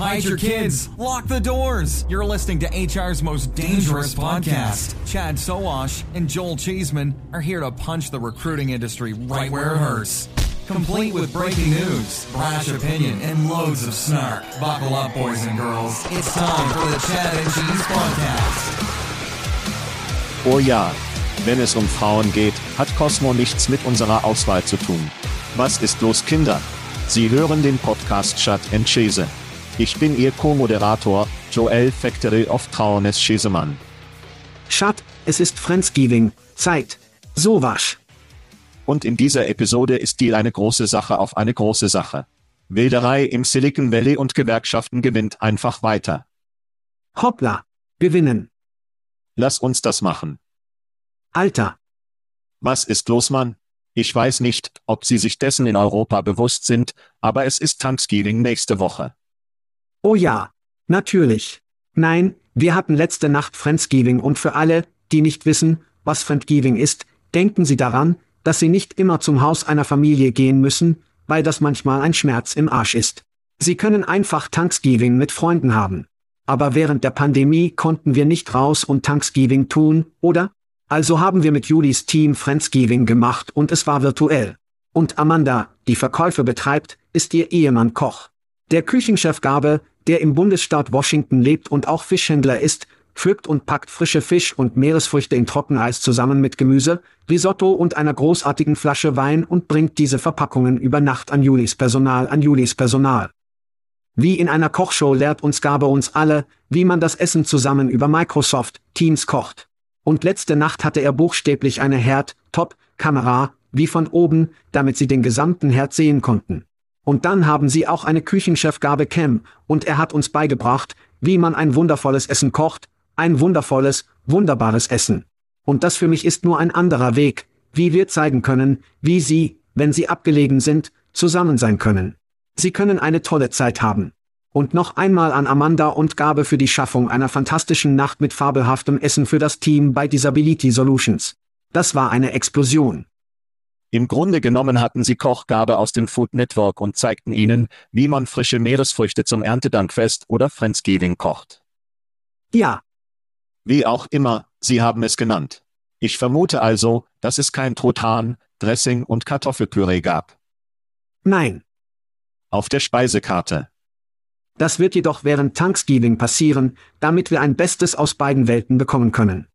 Hide your kids. Lock the doors. You're listening to HR's most dangerous podcast. Chad Sowash and Joel Cheeseman are here to punch the recruiting industry right where it hurts complete with breaking news, brash opinion, and loads of snark. Buckle up, boys and girls. It's time for the Chad and Cheese Podcast. Oh ja, wenn es um Frauen geht, hat Cosmo nichts mit unserer Auswahl zu tun. Was ist los, Kinder? Sie hören den Podcast Chat and Cheese. Ich bin Ihr Co-Moderator, Joel Factory of Trauernes Cheesemann. Chat, es ist Friendsgiving, Zeit. So wasch. Und in dieser Episode ist Deal eine große Sache auf eine große Sache. Wilderei im Silicon Valley und Gewerkschaften gewinnt einfach weiter. Hoppla. Gewinnen. Lass uns das machen. Alter. Was ist los, Mann? Ich weiß nicht, ob Sie sich dessen in Europa bewusst sind, aber es ist Thanksgiving nächste Woche. Oh ja. Natürlich. Nein, wir hatten letzte Nacht Friendsgiving und für alle, die nicht wissen, was Friendsgiving ist, denken Sie daran, dass sie nicht immer zum Haus einer Familie gehen müssen, weil das manchmal ein Schmerz im Arsch ist. Sie können einfach Thanksgiving mit Freunden haben. Aber während der Pandemie konnten wir nicht raus und Thanksgiving tun, oder? Also haben wir mit Julis Team Friendsgiving gemacht und es war virtuell. Und Amanda, die Verkäufe betreibt, ist ihr Ehemann Koch. Der Küchenchef Gabe, der im Bundesstaat Washington lebt und auch Fischhändler ist, pflückt und packt frische Fisch und Meeresfrüchte in Trockeneis zusammen mit Gemüse, Risotto und einer großartigen Flasche Wein und bringt diese Verpackungen über Nacht an Julis Personal an Julis Personal. Wie in einer Kochshow lehrt uns Gabe uns alle, wie man das Essen zusammen über Microsoft Teams kocht. Und letzte Nacht hatte er buchstäblich eine Herd, Top, Kamera, wie von oben, damit sie den gesamten Herd sehen konnten. Und dann haben sie auch eine Küchenchef Gabe Cam, und er hat uns beigebracht, wie man ein wundervolles Essen kocht, ein wundervolles, wunderbares Essen. Und das für mich ist nur ein anderer Weg, wie wir zeigen können, wie Sie, wenn Sie abgelegen sind, zusammen sein können. Sie können eine tolle Zeit haben. Und noch einmal an Amanda und Gabe für die Schaffung einer fantastischen Nacht mit fabelhaftem Essen für das Team bei Disability Solutions. Das war eine Explosion. Im Grunde genommen hatten sie Kochgabe aus dem Food Network und zeigten ihnen, wie man frische Meeresfrüchte zum Erntedankfest oder Friendsgiving kocht. Ja, wie auch immer, Sie haben es genannt. Ich vermute also, dass es kein Truthahn, Dressing und Kartoffelpüree gab. Nein. Auf der Speisekarte. Das wird jedoch während Thanksgiving passieren, damit wir ein Bestes aus beiden Welten bekommen können.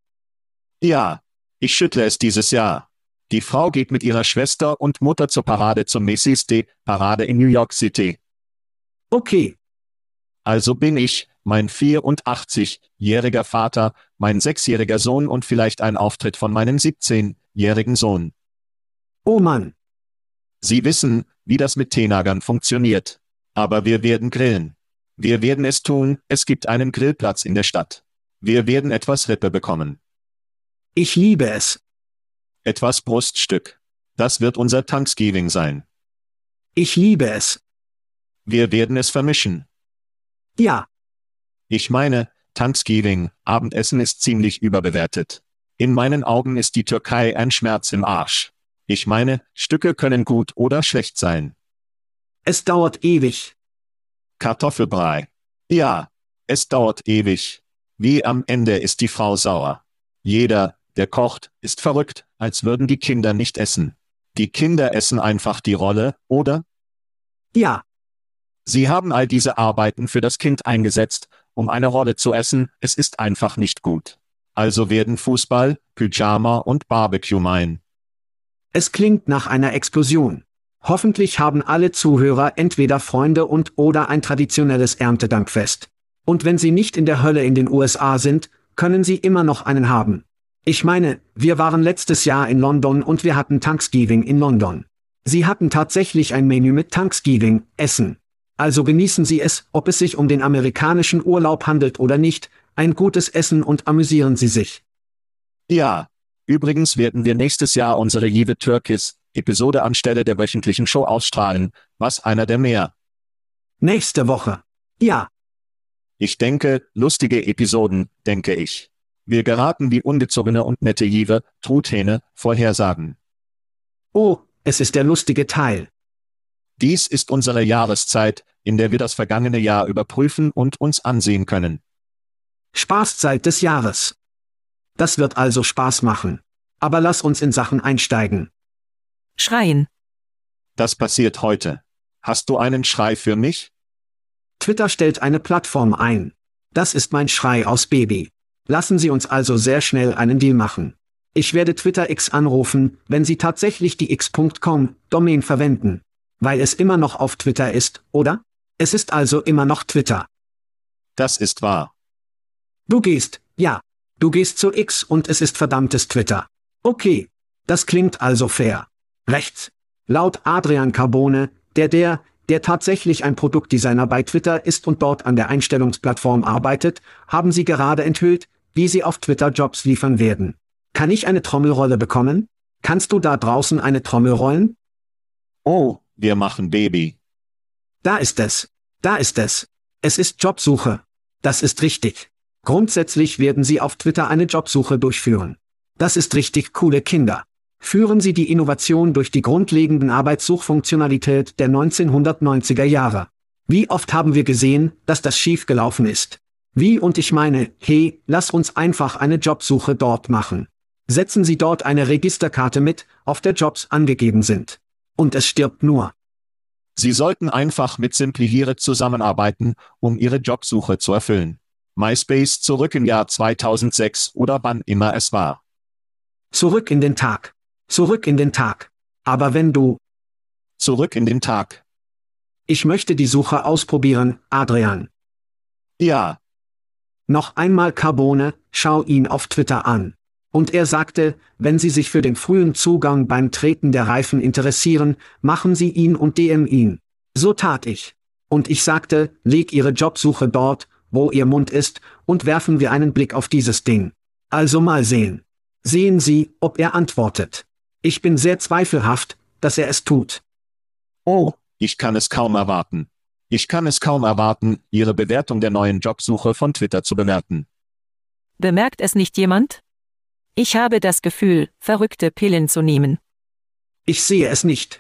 Ja, ich schüttle es dieses Jahr. Die Frau geht mit ihrer Schwester und Mutter zur Parade zum Macy's Day Parade in New York City. Okay. Also bin ich, mein 84-jähriger Vater, mein sechsjähriger Sohn und vielleicht ein Auftritt von meinem 17-jährigen Sohn. Oh Mann. Sie wissen, wie das mit Teenagern funktioniert. Aber wir werden grillen. Wir werden es tun, es gibt einen Grillplatz in der Stadt. Wir werden etwas Rippe bekommen. Ich liebe es. Etwas Bruststück. Das wird unser Thanksgiving sein. Ich liebe es. Wir werden es vermischen. Ja, Ich meine, Thanksgiving, Abendessen ist ziemlich überbewertet. In meinen Augen ist die Türkei ein Schmerz im Arsch. Ich meine, Stücke können gut oder schlecht sein. es dauert ewig. Kartoffelbrei. Ja, es dauert ewig. Wie am Ende ist die Frau sauer. Jeder, der kocht, ist verrückt, als würden die Kinder nicht essen. Die Kinder essen einfach die Rolle, oder? Ja, Sie haben all diese Arbeiten für das Kind eingesetzt, um eine Rolle zu essen, es ist einfach nicht gut. Also werden Fußball, Pyjama und Barbecue mein. es klingt nach einer Explosion. Hoffentlich haben alle Zuhörer entweder Freunde und oder ein traditionelles Erntedankfest. Und wenn sie nicht in der Hölle in den USA sind, können sie immer noch einen haben. Ich meine, wir waren letztes Jahr in London und wir hatten Thanksgiving in London. Sie hatten tatsächlich ein Menü mit Thanksgiving, Essen. Also genießen Sie es, ob es sich um den amerikanischen Urlaub handelt oder nicht, ein gutes Essen und amüsieren Sie sich. Ja. Übrigens werden wir nächstes Jahr unsere Jive Turkis Episode anstelle der wöchentlichen Show ausstrahlen, was einer der mehr. Nächste Woche. Ja, Ich denke, lustige Episoden, denke ich. Wir geraten wie ungezogene und nette Jive, Truthähne, Vorhersagen. oh, es ist der lustige Teil. Dies ist unsere Jahreszeit, in der wir das vergangene Jahr überprüfen und uns ansehen können. Spaßzeit des Jahres. Das wird also Spaß machen. Aber lass uns in Sachen einsteigen. Schreien. Das passiert heute. Hast du einen Schrei für mich? Twitter stellt eine Plattform ein. Das ist mein Schrei aus Baby. Lassen Sie uns also sehr schnell einen Deal machen. Ich werde Twitter X anrufen, wenn Sie tatsächlich die x.com Domain verwenden. Weil es immer noch auf Twitter ist, oder? Es ist also immer noch Twitter. Das ist wahr. Du gehst, ja. Du gehst zu X und es ist verdammtes Twitter. Okay. Das klingt also fair. Rechts. Laut Adrian Carbone, der der, der tatsächlich ein Produktdesigner bei Twitter ist und dort an der Einstellungsplattform arbeitet, haben sie gerade enthüllt, wie sie auf Twitter Jobs liefern werden. Kann ich eine Trommelrolle bekommen? Kannst du da draußen eine Trommel rollen? Oh, wir machen Baby. Da ist es. Da ist es. Es ist Jobsuche. Das ist richtig. Grundsätzlich werden Sie auf Twitter eine Jobsuche durchführen. Das ist richtig coole Kinder. Führen Sie die Innovation durch die grundlegenden Arbeitssuchfunktionalität der 1990er Jahre. Wie oft haben wir gesehen, dass das schief gelaufen ist? Wie und ich meine, hey, lass uns einfach eine Jobsuche dort machen. Setzen Sie dort eine Registerkarte mit, auf der Jobs angegeben sind. Und es stirbt nur. Sie sollten einfach mit Simplihiere zusammenarbeiten, um Ihre Jobsuche zu erfüllen. MySpace zurück im Jahr 2006 oder wann immer es war. Zurück in den Tag. Zurück in den Tag. Aber wenn du, Zurück in den Tag. ich möchte die Suche ausprobieren, Adrian. Ja, Noch einmal Carbone, schau ihn auf Twitter an. Und er sagte, wenn Sie sich für den frühen Zugang beim Treten der Reifen interessieren, machen Sie ihn und DM ihn. So tat ich. Und ich sagte, leg Ihre Jobsuche dort, wo Ihr Mund ist, und werfen wir einen Blick auf dieses Ding. Also mal sehen. Sehen Sie, ob er antwortet. Ich bin sehr zweifelhaft, dass er es tut. oh, ich kann es kaum erwarten. Ich kann es kaum erwarten, Ihre Bewertung der neuen Jobsuche von Twitter zu bewerten. Bemerkt es nicht jemand? Ich habe das Gefühl, verrückte Pillen zu nehmen. Ich sehe es nicht.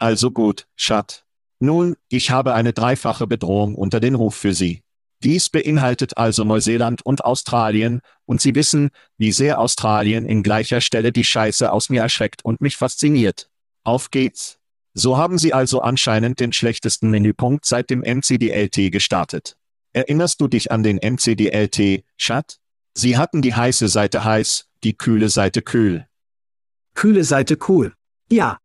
Also gut, Schat. Nun, ich habe eine dreifache Bedrohung unter den Ruf für Sie. Dies beinhaltet also Neuseeland und Australien, und Sie wissen, wie sehr Australien in gleicher Stelle die Scheiße aus mir erschreckt und mich fasziniert. Auf geht's. So haben Sie also anscheinend den schlechtesten Menüpunkt seit dem MCDLT gestartet. Erinnerst du dich an den MCDLT, Schat? Sie hatten die heiße Seite heiß, die kühle Seite kühl. Kühle Seite cool. Ja,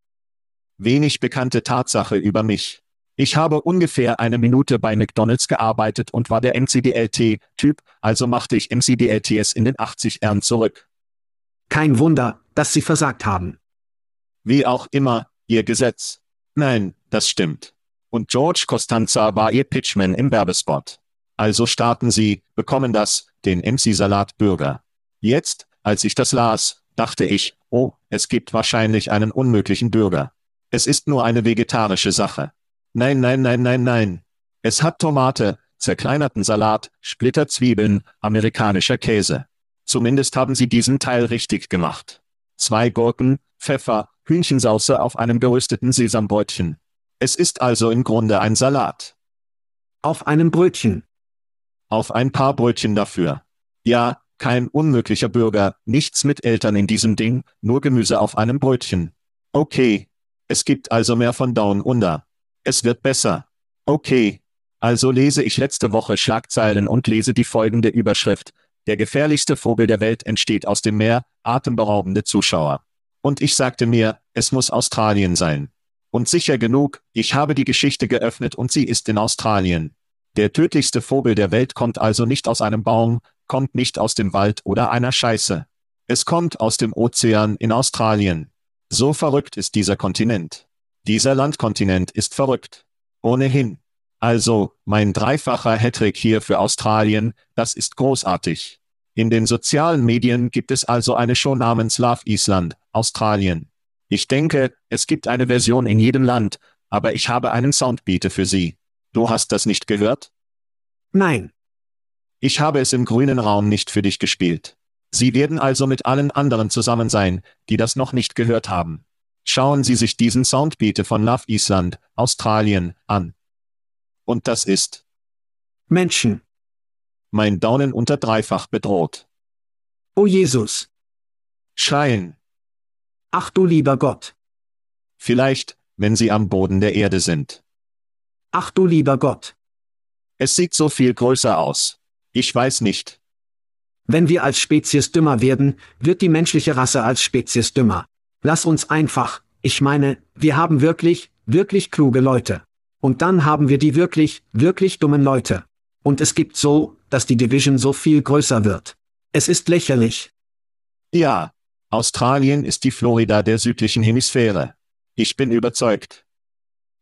Wenig bekannte Tatsache über mich. Ich habe ungefähr eine Minute bei McDonald's gearbeitet und war der MCDLT-Typ, also machte ich MCDLTs in den 80ern zurück. kein Wunder, dass Sie versagt haben. Wie auch immer, Ihr Gesetz. Nein, das stimmt. Und George Costanza war ihr Pitchman im Werbespot. Also starten sie, bekommen das, den MC-Salat Burger. Jetzt, als ich das las, dachte ich, oh, es gibt wahrscheinlich einen unmöglichen Burger. Es ist nur eine vegetarische Sache. Nein, nein, nein, nein, nein. Es hat Tomate, zerkleinerten Salat, Splitterzwiebeln, amerikanischer Käse. Zumindest haben sie diesen Teil richtig gemacht. Zwei Gurken, Pfeffer, Hühnchensauce auf einem gerösteten Sesambrötchen. Es ist also im Grunde ein Salat. Auf einem Brötchen. Auf ein paar Brötchen dafür. Ja, kein unmöglicher Bürger, nichts mit Eltern in diesem Ding, nur Gemüse auf einem Brötchen. Okay. Es gibt also mehr von Down Under. Es wird besser. Okay. Also lese ich letzte Woche Schlagzeilen und lese die folgende Überschrift. Der gefährlichste Vogel der Welt entsteht aus dem Meer, atemberaubende Zuschauer. Und ich sagte mir, es muss Australien sein. Und sicher genug, ich habe die Geschichte geöffnet und sie ist in Australien. Der tödlichste Vogel der Welt kommt also nicht aus einem Baum, kommt nicht aus dem Wald oder einer Scheiße. Es kommt aus dem Ozean in Australien. So verrückt ist dieser Kontinent. Dieser Landkontinent ist verrückt. Ohnehin. Also, mein dreifacher Hattrick hier für Australien, das ist großartig. In den sozialen Medien gibt es also eine Show namens Love Island, Australien. Ich denke, es gibt eine Version in jedem Land, aber ich habe einen Soundbeater für Sie. Du hast das nicht gehört? Nein. Ich habe es im grünen Raum nicht für dich gespielt. Sie werden also mit allen anderen zusammen sein, die das noch nicht gehört haben. Schauen Sie sich diesen Soundbeater von Love Island, Australien, an. Und das ist Menschen. Mein Daunen unter dreifach bedroht. O Jesus. Schreien. Ach du lieber Gott. Vielleicht, wenn sie am Boden der Erde sind. Ach du lieber Gott. Es sieht so viel größer aus. Ich weiß nicht. Wenn wir als Spezies dümmer werden, wird die menschliche Rasse als Spezies dümmer. Lass uns einfach, ich meine, wir haben wirklich, wirklich kluge Leute. Und dann haben wir die wirklich, wirklich dummen Leute. Und es gibt so, dass die Division so viel größer wird. Es ist lächerlich. Ja, Australien ist die Florida der südlichen Hemisphäre. Ich bin überzeugt.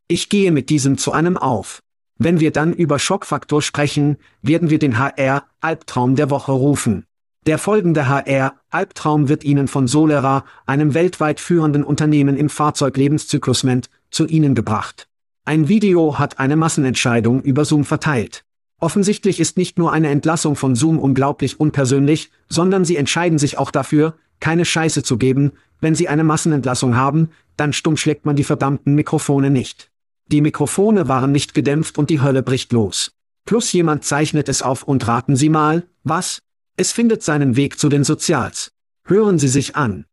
Ich gehe mit diesem zu einem auf. Wenn wir dann über Schockfaktor sprechen, werden wir den HR Albtraum der Woche rufen. Der folgende HR Albtraum wird Ihnen von Solera, einem weltweit führenden Unternehmen im Fahrzeuglebenszyklusment, zu Ihnen gebracht. Ein Video hat eine Massenentscheidung über Zoom verteilt. Offensichtlich ist nicht nur eine Entlassung von Zoom unglaublich unpersönlich, sondern sie entscheiden sich auch dafür, keine Scheiße zu geben, wenn sie eine Massenentlassung haben, dann stumm schlägt man die verdammten Mikrofone nicht. Die Mikrofone waren nicht gedämpft und die Hölle bricht los. Plus jemand zeichnet es auf und raten Sie mal, was? Es findet seinen Weg zu den Sozials. Hören Sie sich an.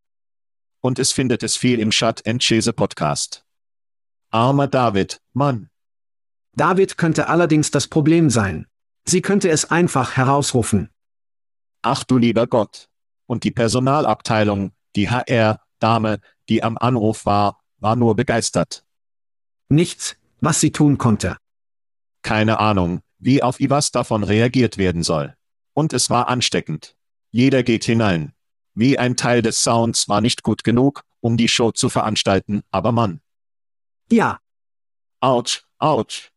Und es findet es viel im Chat and Chase Podcast. Armer David, Mann. David könnte allerdings das Problem sein. Sie könnte es einfach herausrufen. Ach du lieber Gott. Und die Personalabteilung, die HR-Dame, die am Anruf war, war nur begeistert. Nichts, was sie tun konnte. Keine Ahnung, wie auf was davon reagiert werden soll. Und es war ansteckend. Jeder geht hinein. Wie ein Teil des Sounds war nicht gut genug, um die Show zu veranstalten, aber Mann. Ja. Autsch, Autsch.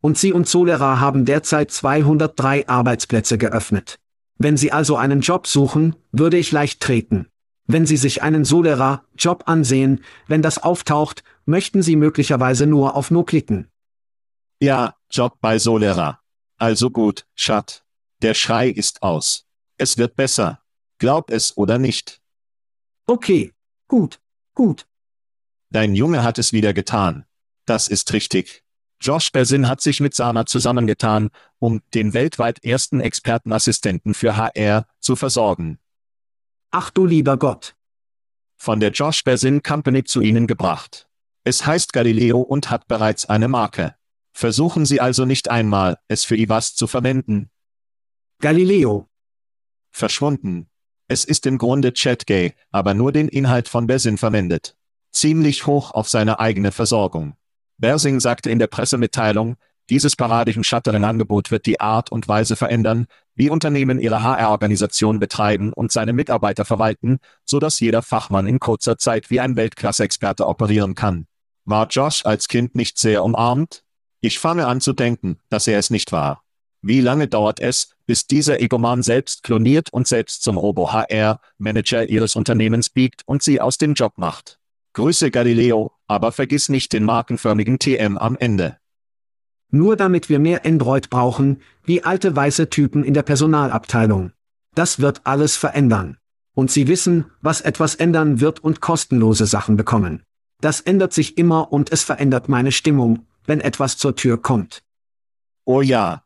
Und Sie und Solera haben derzeit 203 Arbeitsplätze geöffnet. Wenn Sie also einen Job suchen, würde ich leicht treten. Wenn Sie sich einen Solera-Job ansehen, wenn das auftaucht, möchten Sie möglicherweise nur auf No klicken. Ja, Job bei Solera. Also gut, Schat. Der Schrei ist aus. Es wird besser. Glaub es oder nicht. Okay, gut, gut. Dein Junge hat es wieder getan. Das ist richtig. Josh Bersin hat sich mit Sana zusammengetan, um den weltweit ersten Expertenassistenten für HR zu versorgen. Ach du lieber Gott. Von der Josh Bersin Company zu Ihnen gebracht. Es heißt Galileo und hat bereits eine Marke. Versuchen Sie also nicht einmal, es für IWAS zu verwenden. Galileo. Verschwunden. Es ist im Grunde ChatGay, aber nur den Inhalt von Bersin verwendet. Ziemlich hoch auf seine eigene Versorgung. Bersing sagte in der Pressemitteilung, dieses Paradigm-Shuttering-Angebot wird die Art und Weise verändern, wie Unternehmen ihre HR-Organisation betreiben und seine Mitarbeiter verwalten, so dass jeder Fachmann in kurzer Zeit wie ein Weltklasse-Experte operieren kann. War Josh als Kind nicht sehr umarmt? Ich fange an zu denken, dass er es nicht war. Wie lange dauert es, bis dieser Egoman selbst kloniert und selbst zum Robo-HR-Manager Ihres Unternehmens biegt und Sie aus dem Job macht? Grüße Galileo, aber vergiss nicht den markenförmigen TM am Ende. Nur damit wir mehr Android brauchen, wie alte weiße Typen in der Personalabteilung. Das wird alles verändern. Und Sie wissen, was etwas ändern wird und kostenlose Sachen bekommen. Das ändert sich immer und es verändert meine Stimmung, wenn etwas zur Tür kommt. Oh ja.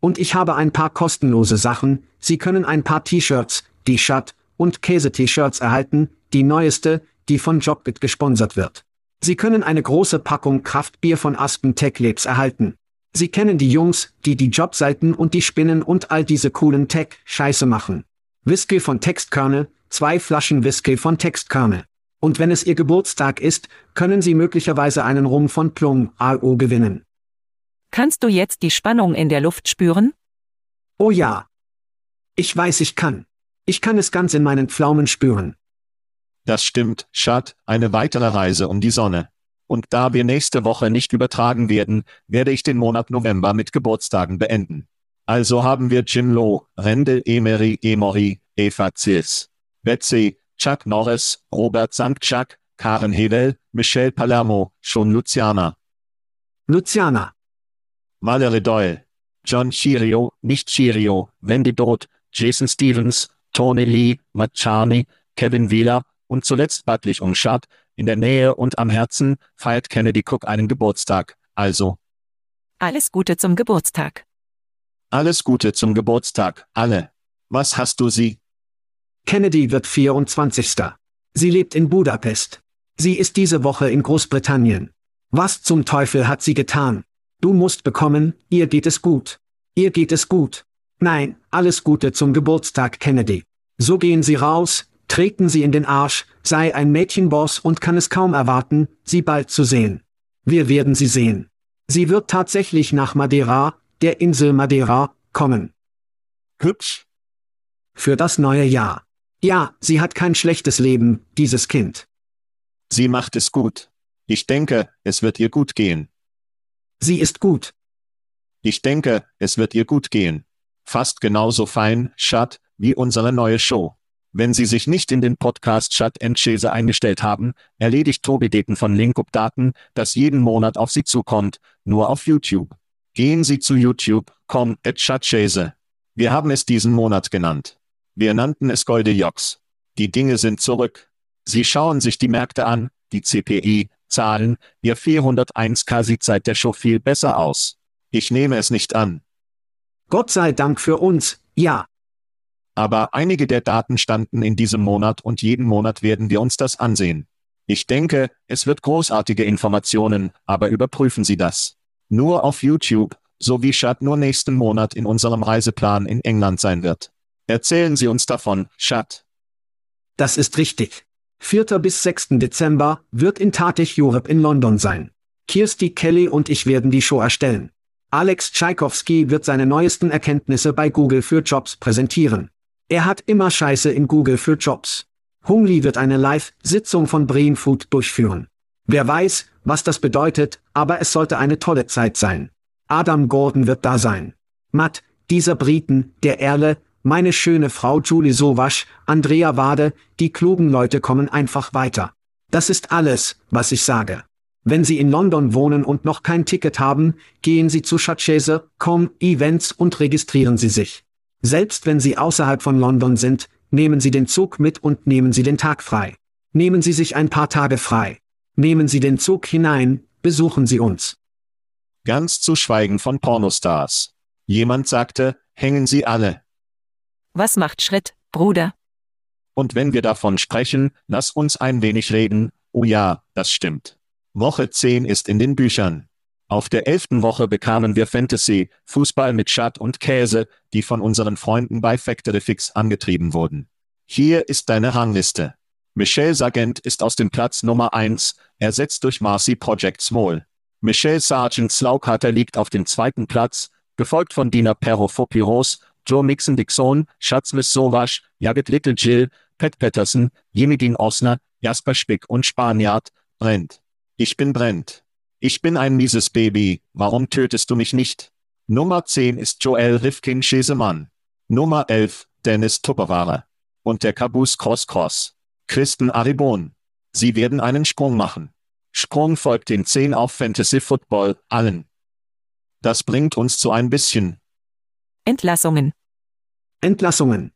Und ich habe ein paar kostenlose Sachen, Sie können ein paar T-Shirts, Shut und Käse-T-Shirts erhalten, die neueste, die von Jobbit gesponsert wird. Sie können eine große Packung Kraftbier von Aspen Tech Labs erhalten. Sie kennen die Jungs, die die Jobseiten und die Spinnen und all diese coolen Tech-Scheiße machen. Whisky von Textkörne, zwei Flaschen Whisky von Textkörne. Und wenn es Ihr Geburtstag ist, können Sie möglicherweise einen Rum von Plum AO gewinnen. Kannst du jetzt die Spannung in der Luft spüren? Oh ja. Ich weiß, ich kann. Ich kann es ganz in meinen Pflaumen spüren. Das stimmt, Schad, eine weitere Reise um die Sonne. Und da wir nächste Woche nicht übertragen werden, werde ich den Monat November mit Geburtstagen beenden. Also haben wir Jim Lowe, Rendel Emery Emory, Eva Zils, Betsy, Chuck Norris, Robert Sanktschak, Karen Hedel, Michelle Palermo, schon Luciana. Luciana. Valerie Doyle, John Chirio, nicht Chirio, Wendy Dodd, Jason Stevens, Tony Lee, Matt Charney, Kevin Wheeler, und zuletzt Butlich und Schad, in der Nähe und am Herzen, feiert Kennedy Cook einen Geburtstag, also. Alles Gute zum Geburtstag. Alles Gute zum Geburtstag, alle. Was hast du sie? Kennedy wird 24. Sie lebt in Budapest. Sie ist diese Woche in Großbritannien. Was zum Teufel hat sie getan? Du musst bekommen, ihr geht es gut. Ihr geht es gut. Nein, alles Gute zum Geburtstag, Kennedy. So gehen Sie raus, treten sie in den Arsch, sei ein Mädchenboss und kann es kaum erwarten, sie bald zu sehen. Wir werden sie sehen. Sie wird tatsächlich nach Madeira, der Insel Madeira, kommen. Hübsch. Für das neue Jahr. Ja, sie hat kein schlechtes Leben, dieses Kind. Sie macht es gut. Ich denke, es wird ihr gut gehen. Sie ist gut. Ich denke, es wird ihr gut gehen. Fast genauso fein, Schat, wie unsere neue Show. Wenn Sie sich nicht in den Podcast Chat Chase eingestellt haben, erledigt Tobi Deten von Linkup Daten, das jeden Monat auf Sie zukommt, nur auf YouTube. Gehen Sie zu YouTube, com, at Chatchase. Wir haben es diesen Monat genannt. Wir nannten es Golde Jocks. Die Dinge sind zurück. Sie schauen sich die Märkte an, die CPI, Zahlen, Ihr 401k sieht seit der Show viel besser aus. Ich nehme es nicht an. Gott sei Dank für uns, ja. Aber einige der Daten standen in diesem Monat und jeden Monat werden wir uns das ansehen. Ich denke, es wird großartige Informationen, aber überprüfen Sie das. Nur auf YouTube, so wie Chad nur nächsten Monat in unserem Reiseplan in England sein wird. Erzählen Sie uns davon, Chad. Das ist richtig. 4. bis 6. Dezember wird in Tatich Europe in London sein. Kirsty Kelly und ich werden die Show erstellen. Alex Tchaikovsky wird seine neuesten Erkenntnisse bei Google für Jobs präsentieren. Er hat immer Scheiße in Google für Jobs. Hungli wird eine Live-Sitzung von Brain Food durchführen. Wer weiß, was das bedeutet, aber es sollte eine tolle Zeit sein. Adam Gordon wird da sein. Matt, dieser Briten, der Erle, meine schöne Frau Julie Sowasch, Andrea Wade, die klugen Leute kommen einfach weiter. Das ist alles, was ich sage. Wenn Sie in London wohnen und noch kein Ticket haben, gehen Sie zu Chatchese.com Events und registrieren Sie sich. Selbst wenn Sie außerhalb von London sind, nehmen Sie den Zug mit und nehmen Sie den Tag frei. Nehmen Sie sich ein paar Tage frei. Nehmen Sie den Zug hinein, besuchen Sie uns. Ganz zu schweigen von Pornostars. Jemand sagte, hängen Sie alle. Was macht Schritt, Bruder? Und wenn wir davon sprechen, lass uns ein wenig reden. Oh ja, das stimmt. Woche 10 ist in den Büchern. Auf der elften Woche bekamen wir Fantasy, Fußball mit Schat und Käse, die von unseren Freunden bei Factory Fix angetrieben wurden. Hier ist deine Rangliste. Michelle Sargent ist aus dem Platz Nummer 1, ersetzt durch Marcy Project Small. Michelle Sargent Slaughter liegt auf dem zweiten Platz, gefolgt von Dina Perro-Fopiros, Joe Mixon-Dixon, Schatzmiss Sowasch, Jagged Little Jill, Pat Patterson, Jimmy Dean Osner, Jasper Spick und Spaniard, Brent. Ich bin Brent. Ich bin ein mieses Baby, warum tötest du mich nicht? Nummer 10 ist Joel Rifkin Schesemann. Nummer 11, Dennis Tupperware. Und der Caboose Cross Cross. Kristen Aribon. Sie werden einen Sprung machen. Sprung folgt den 10 auf Fantasy Football, allen. Das bringt uns zu ein bisschen. Entlassungen. Entlassungen.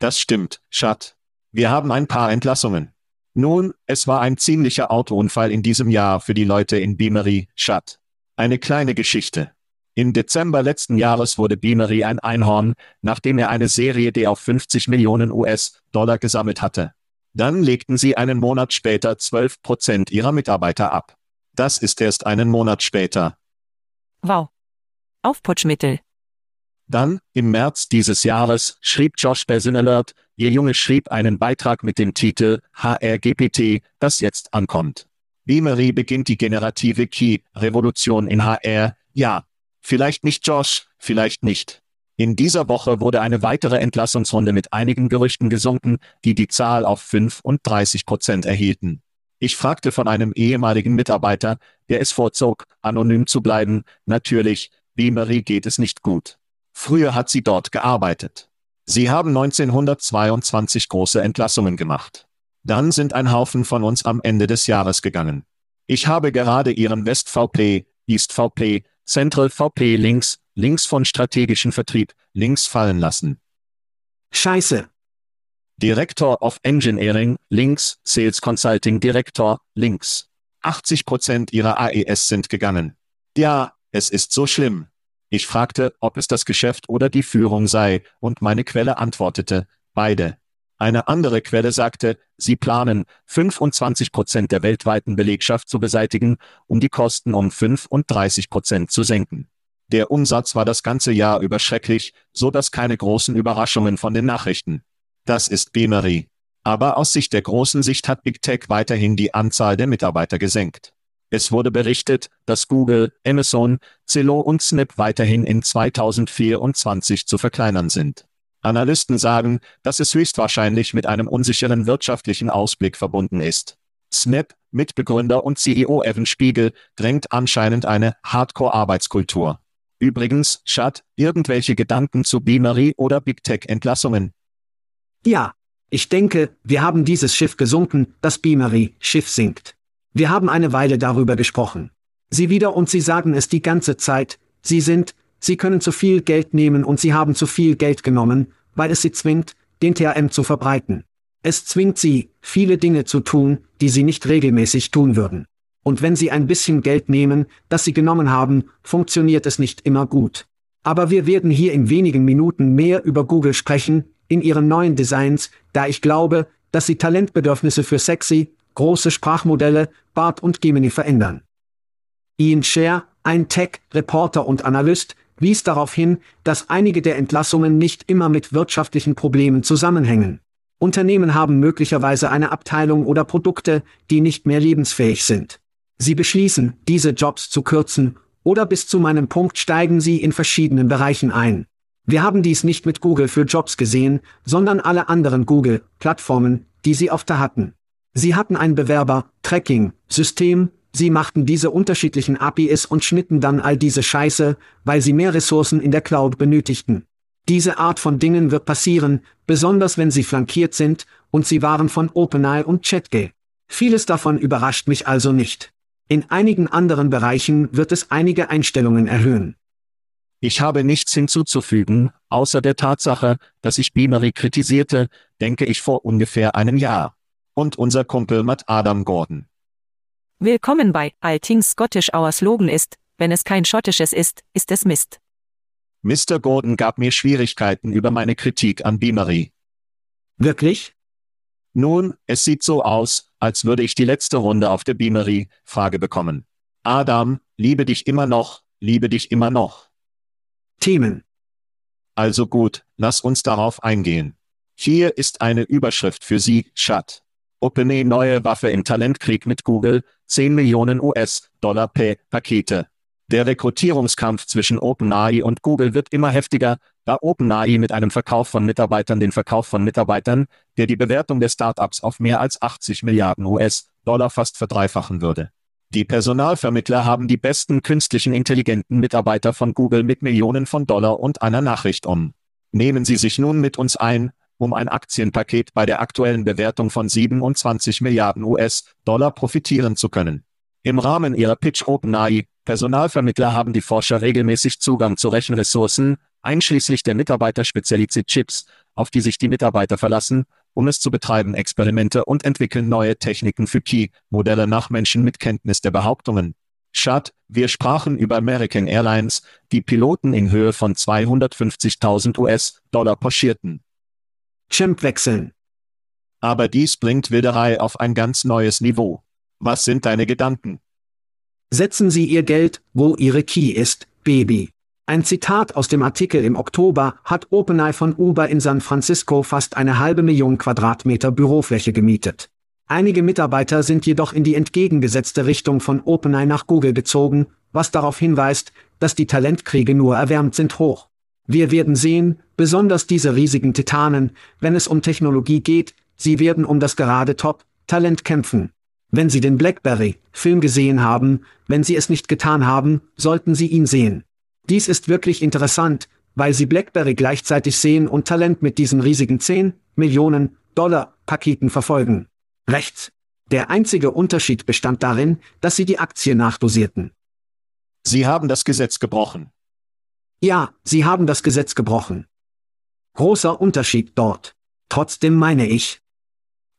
Das stimmt, Schat. Wir haben ein paar Entlassungen. Nun, es war ein ziemlicher Autounfall in diesem Jahr für die Leute in Beamery, Schat. Eine kleine Geschichte. Im Dezember letzten Jahres wurde Beamery ein Einhorn, nachdem er eine Serie D auf 50 Millionen US-Dollar gesammelt hatte. Dann legten sie einen Monat später 12 Prozent ihrer Mitarbeiter ab. Das ist erst einen Monat später. Wow. Aufputschmittel. Dann, im März dieses Jahres, schrieb Josh Alert, ihr Junge schrieb einen Beitrag mit dem Titel HRGPT, das jetzt ankommt. Beamery beginnt die generative Key-Revolution in HR, ja. Vielleicht nicht Josh, vielleicht nicht. In dieser Woche wurde eine weitere Entlassungsrunde mit einigen Gerüchten gesunken, die die Zahl auf 35 Prozent erhielten. Ich fragte von einem ehemaligen Mitarbeiter, der es vorzog, anonym zu bleiben, natürlich, Beamery geht es nicht gut. Früher hat sie dort gearbeitet. Sie haben 1922 große Entlassungen gemacht. Dann sind ein Haufen von uns am Ende des Jahres gegangen. Ich habe gerade Ihren West VP, East VP, Central VP links, links von strategischen Vertrieb, links fallen lassen. Scheiße. Director of Engineering, links, Sales Consulting Director, links. 80 Prozent ihrer AES sind gegangen. Ja, es ist so schlimm. Ich fragte, ob es das Geschäft oder die Führung sei, und meine Quelle antwortete, beide. Eine andere Quelle sagte, sie planen, 25 Prozent der weltweiten Belegschaft zu beseitigen, um die Kosten um 35 Prozent zu senken. Der Umsatz war das ganze Jahr über schrecklich, so dass keine großen Überraschungen von den Nachrichten. Das ist Beamery. Aber aus Sicht der großen Sicht hat Big Tech weiterhin die Anzahl der Mitarbeiter gesenkt. Es wurde berichtet, dass Google, Amazon, Zillow und Snap weiterhin in 2024 zu verkleinern sind. Analysten sagen, dass es höchstwahrscheinlich mit einem unsicheren wirtschaftlichen Ausblick verbunden ist. Snap, Mitbegründer und CEO Evan Spiegel, drängt anscheinend eine Hardcore-Arbeitskultur. Übrigens, Chad, irgendwelche Gedanken zu Beamery oder Big Tech Entlassungen? Ja. Ich denke, wir haben dieses Schiff gesunken, das Beamery Schiff sinkt. Wir haben eine Weile darüber gesprochen. Sie wieder und Sie sagen es die ganze Zeit, Sie sind, Sie können zu viel Geld nehmen und Sie haben zu viel Geld genommen, weil es Sie zwingt, den TRM zu verbreiten. Es zwingt Sie, viele Dinge zu tun, die Sie nicht regelmäßig tun würden. Und wenn Sie ein bisschen Geld nehmen, das Sie genommen haben, funktioniert es nicht immer gut. Aber wir werden hier in wenigen Minuten mehr über Google sprechen, in ihren neuen Designs, da ich glaube, dass sie Talentbedürfnisse für sexy, große Sprachmodelle, BART und Gemini verändern. Ian Scher, ein Tech-Reporter und Analyst, wies darauf hin, dass einige der Entlassungen nicht immer mit wirtschaftlichen Problemen zusammenhängen. Unternehmen haben möglicherweise eine Abteilung oder Produkte, die nicht mehr lebensfähig sind. Sie beschließen, diese Jobs zu kürzen, oder bis zu meinem Punkt steigen sie in verschiedenen Bereichen ein. Wir haben dies nicht mit Google für Jobs gesehen, sondern alle anderen Google-Plattformen, die sie oft hatten. Sie hatten ein Bewerber-Tracking-System, sie machten diese unterschiedlichen APIs und schnitten dann all diese Scheiße, weil sie mehr Ressourcen in der Cloud benötigten. Diese Art von Dingen wird passieren, besonders wenn sie flankiert sind, und sie waren von OpenAI und ChatGay. Vieles davon überrascht mich also nicht. In einigen anderen Bereichen wird es einige Einstellungen erhöhen. Ich habe nichts hinzuzufügen, außer der Tatsache, dass ich Beamery kritisierte, denke ich vor ungefähr einem Jahr. Und unser Kumpel Matt Adam Gordon. Willkommen bei Alltings Scottish Our Slogan ist, wenn es kein schottisches ist, ist es Mist. Mr. Gordon gab mir Schwierigkeiten über meine Kritik an Beamery. Wirklich? Nun, es sieht so aus, als würde ich die letzte Runde auf der Beamery-Frage bekommen. Adam, liebe dich immer noch, liebe dich immer noch. Themen. Also gut, lass uns darauf eingehen. Hier ist eine Überschrift für Sie, Chat. OpenAI neue Waffe im Talentkrieg mit Google, 10 Millionen US-Dollar P Pakete. Der Rekrutierungskampf zwischen OpenAI und Google wird immer heftiger, da OpenAI mit einem Verkauf von Mitarbeitern den Verkauf von Mitarbeitern, der die Bewertung der Startups auf mehr als 80 Milliarden US-Dollar fast verdreifachen würde. Die Personalvermittler haben die besten künstlichen intelligenten Mitarbeiter von Google mit Millionen von Dollar und einer Nachricht um. Nehmen Sie sich nun mit uns ein, um ein Aktienpaket bei der aktuellen Bewertung von 27 Milliarden US-Dollar profitieren zu können. Im Rahmen ihrer Pitch OpenAI, Personalvermittler haben die Forscher regelmäßig Zugang zu Rechenressourcen, einschließlich der Mitarbeiterspezialität-Chips, auf die sich die Mitarbeiter verlassen, um es zu betreiben Experimente und entwickeln neue Techniken für Key-Modelle nach Menschen mit Kenntnis der Behauptungen. Schad, wir sprachen über American Airlines, die Piloten in Höhe von 250.000 US-Dollar poschierten. Champ wechseln. Aber dies bringt Wilderei auf ein ganz neues Niveau. Was sind deine Gedanken? Setzen Sie Ihr Geld, wo Ihre Key ist, Baby. Ein Zitat aus dem Artikel im Oktober hat OpenAI von Uber in San Francisco fast eine halbe Million Quadratmeter Bürofläche gemietet. Einige Mitarbeiter sind jedoch in die entgegengesetzte Richtung von OpenAI nach Google gezogen, was darauf hinweist, dass die Talentkriege nur erwärmt sind hoch. Wir werden sehen, besonders diese riesigen Titanen, wenn es um Technologie geht, sie werden um das gerade Top-Talent kämpfen. Wenn Sie den Blackberry-Film gesehen haben, wenn Sie es nicht getan haben, sollten Sie ihn sehen. Dies ist wirklich interessant, weil sie BlackBerry gleichzeitig sehen und Talent mit diesen riesigen 10 Millionen Dollar Paketen verfolgen. Rechts. Der einzige Unterschied bestand darin, dass sie die Aktie nachdosierten. Sie haben das Gesetz gebrochen. Ja, sie haben das Gesetz gebrochen. Großer Unterschied dort. Trotzdem meine ich.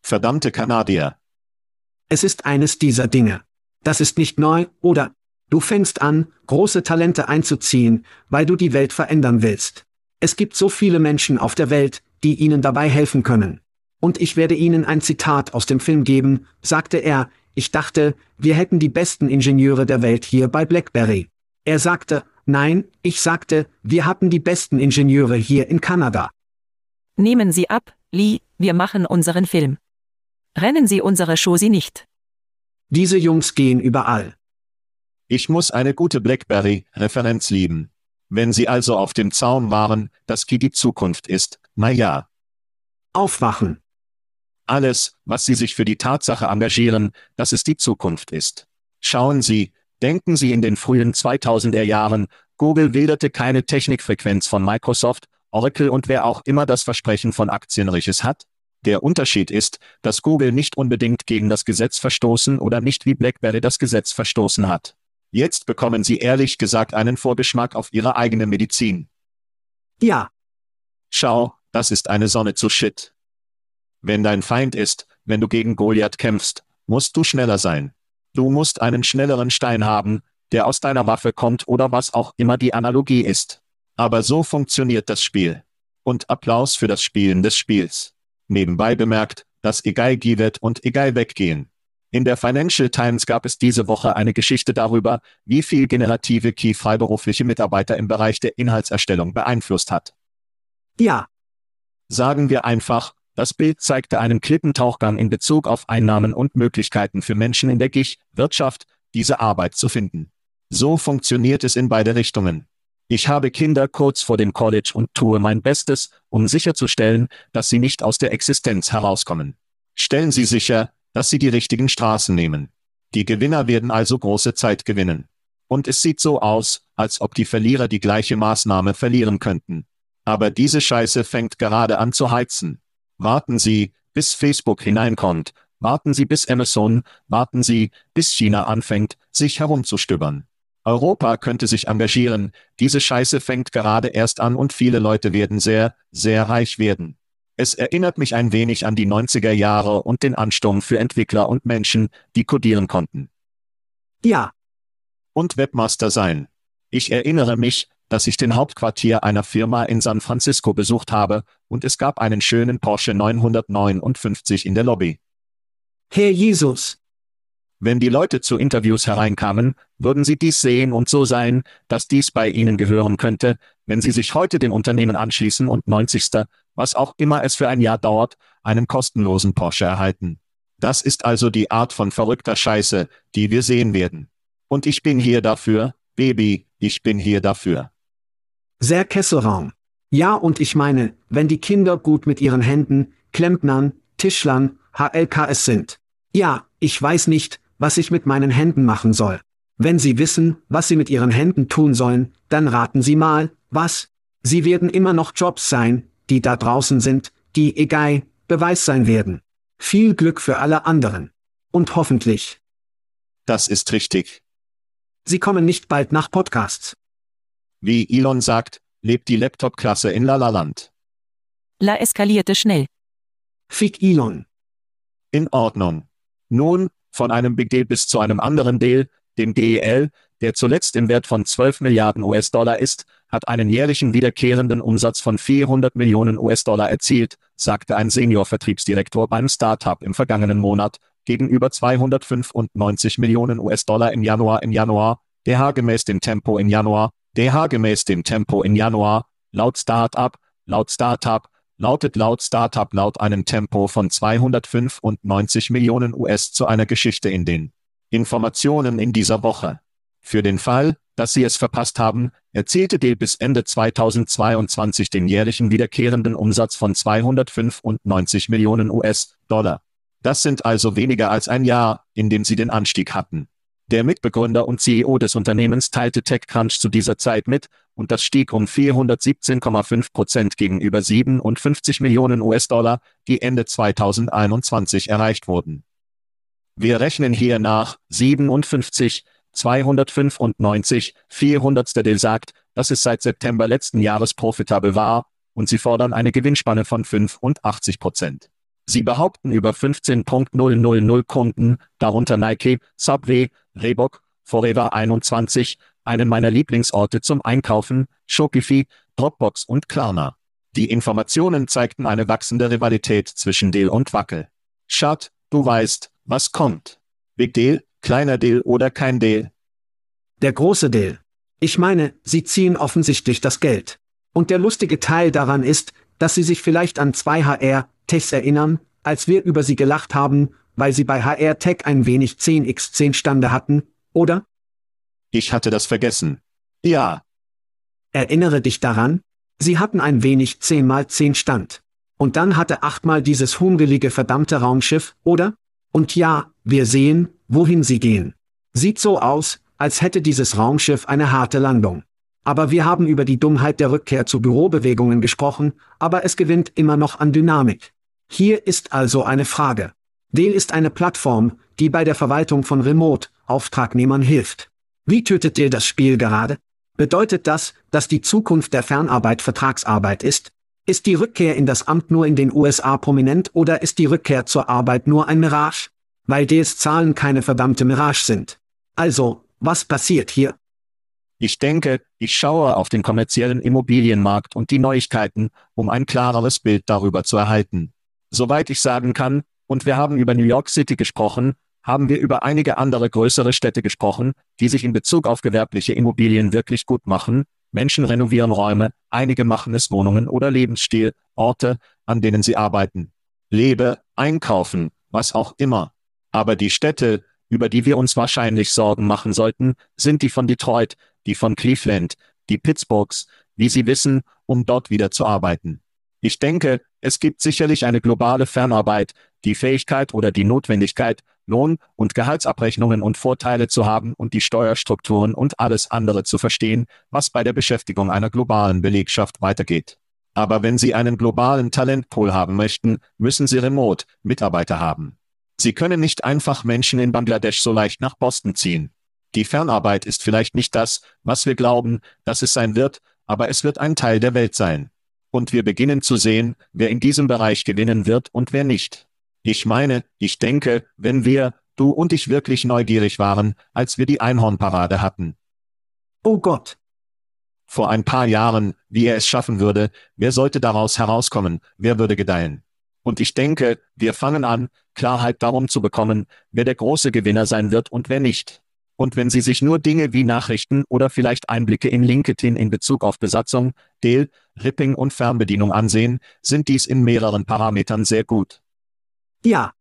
Verdammte Kanadier. Es ist eines dieser Dinge. Das ist nicht neu, oder Du fängst an, große Talente einzuziehen, weil du die Welt verändern willst. Es gibt so viele Menschen auf der Welt, die ihnen dabei helfen können. Und ich werde Ihnen ein Zitat aus dem Film geben, sagte er, ich dachte, wir hätten die besten Ingenieure der Welt hier bei BlackBerry. Er sagte, nein, ich sagte, wir hatten die besten Ingenieure hier in Kanada. Nehmen Sie ab, Lee, wir machen unseren Film. Rennen Sie unsere Show nicht. Diese Jungs gehen überall. Ich muss eine gute BlackBerry-Referenz lieben. Wenn Sie also auf dem Zaun waren, dass Ki die Zukunft ist, na ja. Aufwachen. Alles, was Sie sich für die Tatsache engagieren, dass es die Zukunft ist. Schauen Sie, denken Sie in den frühen 2000er Jahren, Google wilderte keine Technikfrequenz von Microsoft, Oracle und wer auch immer das Versprechen von Aktienriches hat? Der Unterschied ist, dass Google nicht unbedingt gegen das Gesetz verstoßen oder nicht wie BlackBerry das Gesetz verstoßen hat. Jetzt bekommen Sie ehrlich gesagt einen Vorgeschmack auf Ihre eigene Medizin. Ja. Schau, das ist eine Sonne zu Shit. Wenn dein Feind ist, wenn du gegen Goliath kämpfst, musst du schneller sein. Du musst einen schnelleren Stein haben, der aus deiner Waffe kommt oder was auch immer die Analogie ist. Aber so funktioniert das Spiel. Und Applaus für das Spielen des Spiels. Nebenbei bemerkt, dass egal Givet und egal weggehen. In der Financial Times gab es diese Woche eine Geschichte darüber, wie viel generative Key freiberufliche Mitarbeiter im Bereich der Inhaltserstellung beeinflusst hat. Ja. Sagen wir einfach, das Bild zeigte einen Klippentauchgang in Bezug auf Einnahmen und Möglichkeiten für Menschen in der GIG-Wirtschaft, diese Arbeit zu finden. So funktioniert es in beide Richtungen. Ich habe Kinder kurz vor dem College und tue mein Bestes, um sicherzustellen, dass sie nicht aus der Existenz herauskommen. Stellen Sie sicher, dass sie die richtigen Straßen nehmen. Die Gewinner werden also große Zeit gewinnen. Und es sieht so aus, als ob die Verlierer die gleiche Maßnahme verlieren könnten. Aber diese Scheiße fängt gerade an zu heizen. Warten Sie, bis Facebook hineinkommt. Warten Sie bis Amazon, warten Sie, bis China anfängt, sich herumzustöbern. Europa könnte sich engagieren, diese Scheiße fängt gerade erst an und viele Leute werden sehr, sehr reich werden. Es erinnert mich ein wenig an die 90er Jahre und den Ansturm für Entwickler und Menschen, die codieren konnten. Ja. Und Webmaster sein. Ich erinnere mich, dass ich den Hauptquartier einer Firma in San Francisco besucht habe, und es gab einen schönen Porsche 959 in der Lobby. Herr Jesus. Wenn die Leute zu Interviews hereinkamen, würden sie dies sehen und so sein, dass dies bei ihnen gehören könnte, wenn sie sich heute den Unternehmen anschließen und 90 was auch immer es für ein Jahr dauert, einen kostenlosen Porsche erhalten. Das ist also die Art von verrückter Scheiße, die wir sehen werden. Und ich bin hier dafür, Baby, ich bin hier dafür. Sehr Kesselraum. Ja, und ich meine, wenn die Kinder gut mit ihren Händen, Klempnern, Tischlern, HLKS sind. Ja, ich weiß nicht, was ich mit meinen Händen machen soll. Wenn Sie wissen, was Sie mit Ihren Händen tun sollen, dann raten Sie mal, was? Sie werden immer noch Jobs sein, die da draußen sind, die egal, Beweis sein werden. Viel Glück für alle anderen. Und hoffentlich. Das ist richtig. Sie kommen nicht bald nach Podcasts. Wie Elon sagt, lebt die Laptop-Klasse in La La Land. La eskalierte schnell. Fick Elon. In Ordnung. Nun, von einem Big Deal bis zu einem anderen Deal, dem DEL, der zuletzt im Wert von 12 Milliarden US-Dollar ist, hat einen jährlichen wiederkehrenden Umsatz von 400 Millionen US-Dollar erzielt, sagte ein Senior-Vertriebsdirektor beim Startup im vergangenen Monat, gegenüber 295 Millionen US-Dollar im Januar im Januar, DH gemäß dem Tempo im Januar, DH gemäß dem Tempo im Januar, laut Startup, laut Startup, lautet laut Startup laut einem Tempo von 295 Millionen US zu einer Geschichte in den Informationen in dieser Woche. Für den Fall, dass Sie es verpasst haben, erzielte Dell bis Ende 2022 den jährlichen wiederkehrenden Umsatz von 295 Millionen US-Dollar. Das sind also weniger als ein Jahr, in dem sie den Anstieg hatten. Der Mitbegründer und CEO des Unternehmens teilte TechCrunch zu dieser Zeit mit, und das stieg um 417,5 Prozent gegenüber 57 Millionen US-Dollar, die Ende 2021 erreicht wurden. Wir rechnen hier nach 57, 295, 400. Del sagt, dass es seit September letzten Jahres profitabel war, und sie fordern eine Gewinnspanne von 85 Prozent. Sie behaupten über 15.000 Kunden, darunter Nike, Subway, Reebok, Forever 21, einen meiner Lieblingsorte zum Einkaufen, Shopify, Dropbox und Klarna. Die Informationen zeigten eine wachsende Rivalität zwischen Deal und Wackel. Schad, du weißt, was kommt. Big Deal, kleiner Deal oder kein Deal. Der große Deal. Ich meine, sie ziehen offensichtlich das Geld. Und der lustige Teil daran ist, dass sie sich vielleicht an zwei HR-Techs erinnern, als wir über sie gelacht haben, weil sie bei HR Tech ein wenig 10x10 Stande hatten, oder? Ich hatte das vergessen. Ja. Erinnere dich daran? Sie hatten ein wenig 10 mal 10 Stand. Und dann hatte achtmal dieses hungelige verdammte Raumschiff, oder? Und ja, wir sehen, wohin sie gehen. Sieht so aus, als hätte dieses Raumschiff eine harte Landung. Aber wir haben über die Dummheit der Rückkehr zu Bürobewegungen gesprochen, aber es gewinnt immer noch an Dynamik. Hier ist also eine Frage. Dell ist eine Plattform, die bei der Verwaltung von Remote-Auftragnehmern hilft. Wie tötet Dell das Spiel gerade? Bedeutet das, dass die Zukunft der Fernarbeit Vertragsarbeit ist? Ist die Rückkehr in das Amt nur in den USA prominent oder ist die Rückkehr zur Arbeit nur ein Mirage? Weil DS Zahlen keine verdammte Mirage sind. Also, was passiert hier? Ich denke, ich schaue auf den kommerziellen Immobilienmarkt und die Neuigkeiten, um ein klareres Bild darüber zu erhalten. Soweit ich sagen kann, und wir haben über New York City gesprochen, haben wir über einige andere größere Städte gesprochen, die sich in Bezug auf gewerbliche Immobilien wirklich gut machen. Menschen renovieren Räume, einige machen es Wohnungen oder Lebensstil, Orte, an denen sie arbeiten. Lebe, einkaufen, was auch immer. Aber die Städte, über die wir uns wahrscheinlich Sorgen machen sollten, sind die von Detroit, die von Cleveland, die Pittsburghs, wie Sie wissen, um dort wieder zu arbeiten. Ich denke, es gibt sicherlich eine globale Fernarbeit, die Fähigkeit oder die Notwendigkeit, Lohn- und Gehaltsabrechnungen und Vorteile zu haben und die Steuerstrukturen und alles andere zu verstehen, was bei der Beschäftigung einer globalen Belegschaft weitergeht. Aber wenn Sie einen globalen Talentpool haben möchten, müssen Sie remote Mitarbeiter haben. Sie können nicht einfach Menschen in Bangladesch so leicht nach Boston ziehen. Die Fernarbeit ist vielleicht nicht das, was wir glauben, dass es sein wird, aber es wird ein Teil der Welt sein. Und wir beginnen zu sehen, wer in diesem Bereich gewinnen wird und wer nicht. Ich meine, ich denke, wenn wir, du und ich wirklich neugierig waren, als wir die Einhornparade hatten. Oh Gott. Vor ein paar Jahren, wie er es schaffen würde, wer sollte daraus herauskommen, wer würde gedeihen. Und ich denke, wir fangen an, Klarheit darum zu bekommen, wer der große Gewinner sein wird und wer nicht. Und wenn Sie sich nur Dinge wie Nachrichten oder vielleicht Einblicke in LinkedIn in Bezug auf Besatzung, Deal, Ripping und Fernbedienung ansehen, sind dies in mehreren Parametern sehr gut. Ja.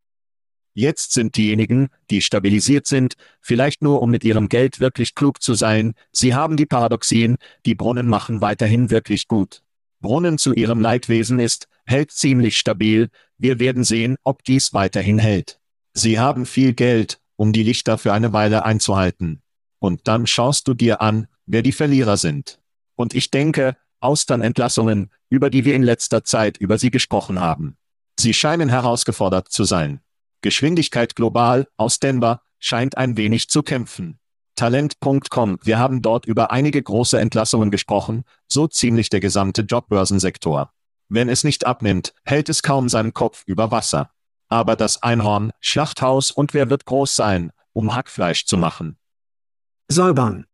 Jetzt sind diejenigen, die stabilisiert sind, vielleicht nur um mit ihrem Geld wirklich klug zu sein, sie haben die Paradoxien, die Brunnen machen weiterhin wirklich gut. Brunnen zu ihrem Leidwesen ist, hält ziemlich stabil, wir werden sehen, ob dies weiterhin hält. Sie haben viel Geld, um die Lichter für eine Weile einzuhalten. Und dann schaust du dir an, wer die Verlierer sind. Und ich denke, Austernentlassungen, über die wir in letzter Zeit über sie gesprochen haben. Sie scheinen herausgefordert zu sein. Geschwindigkeit global aus Denver scheint ein wenig zu kämpfen. Talent.com, wir haben dort über einige große Entlassungen gesprochen, so ziemlich der gesamte Jobbörsensektor. Wenn es nicht abnimmt, hält es kaum seinen Kopf über Wasser. Aber das Einhorn, Schlachthaus und wer wird groß sein, um Hackfleisch zu machen? Säubern.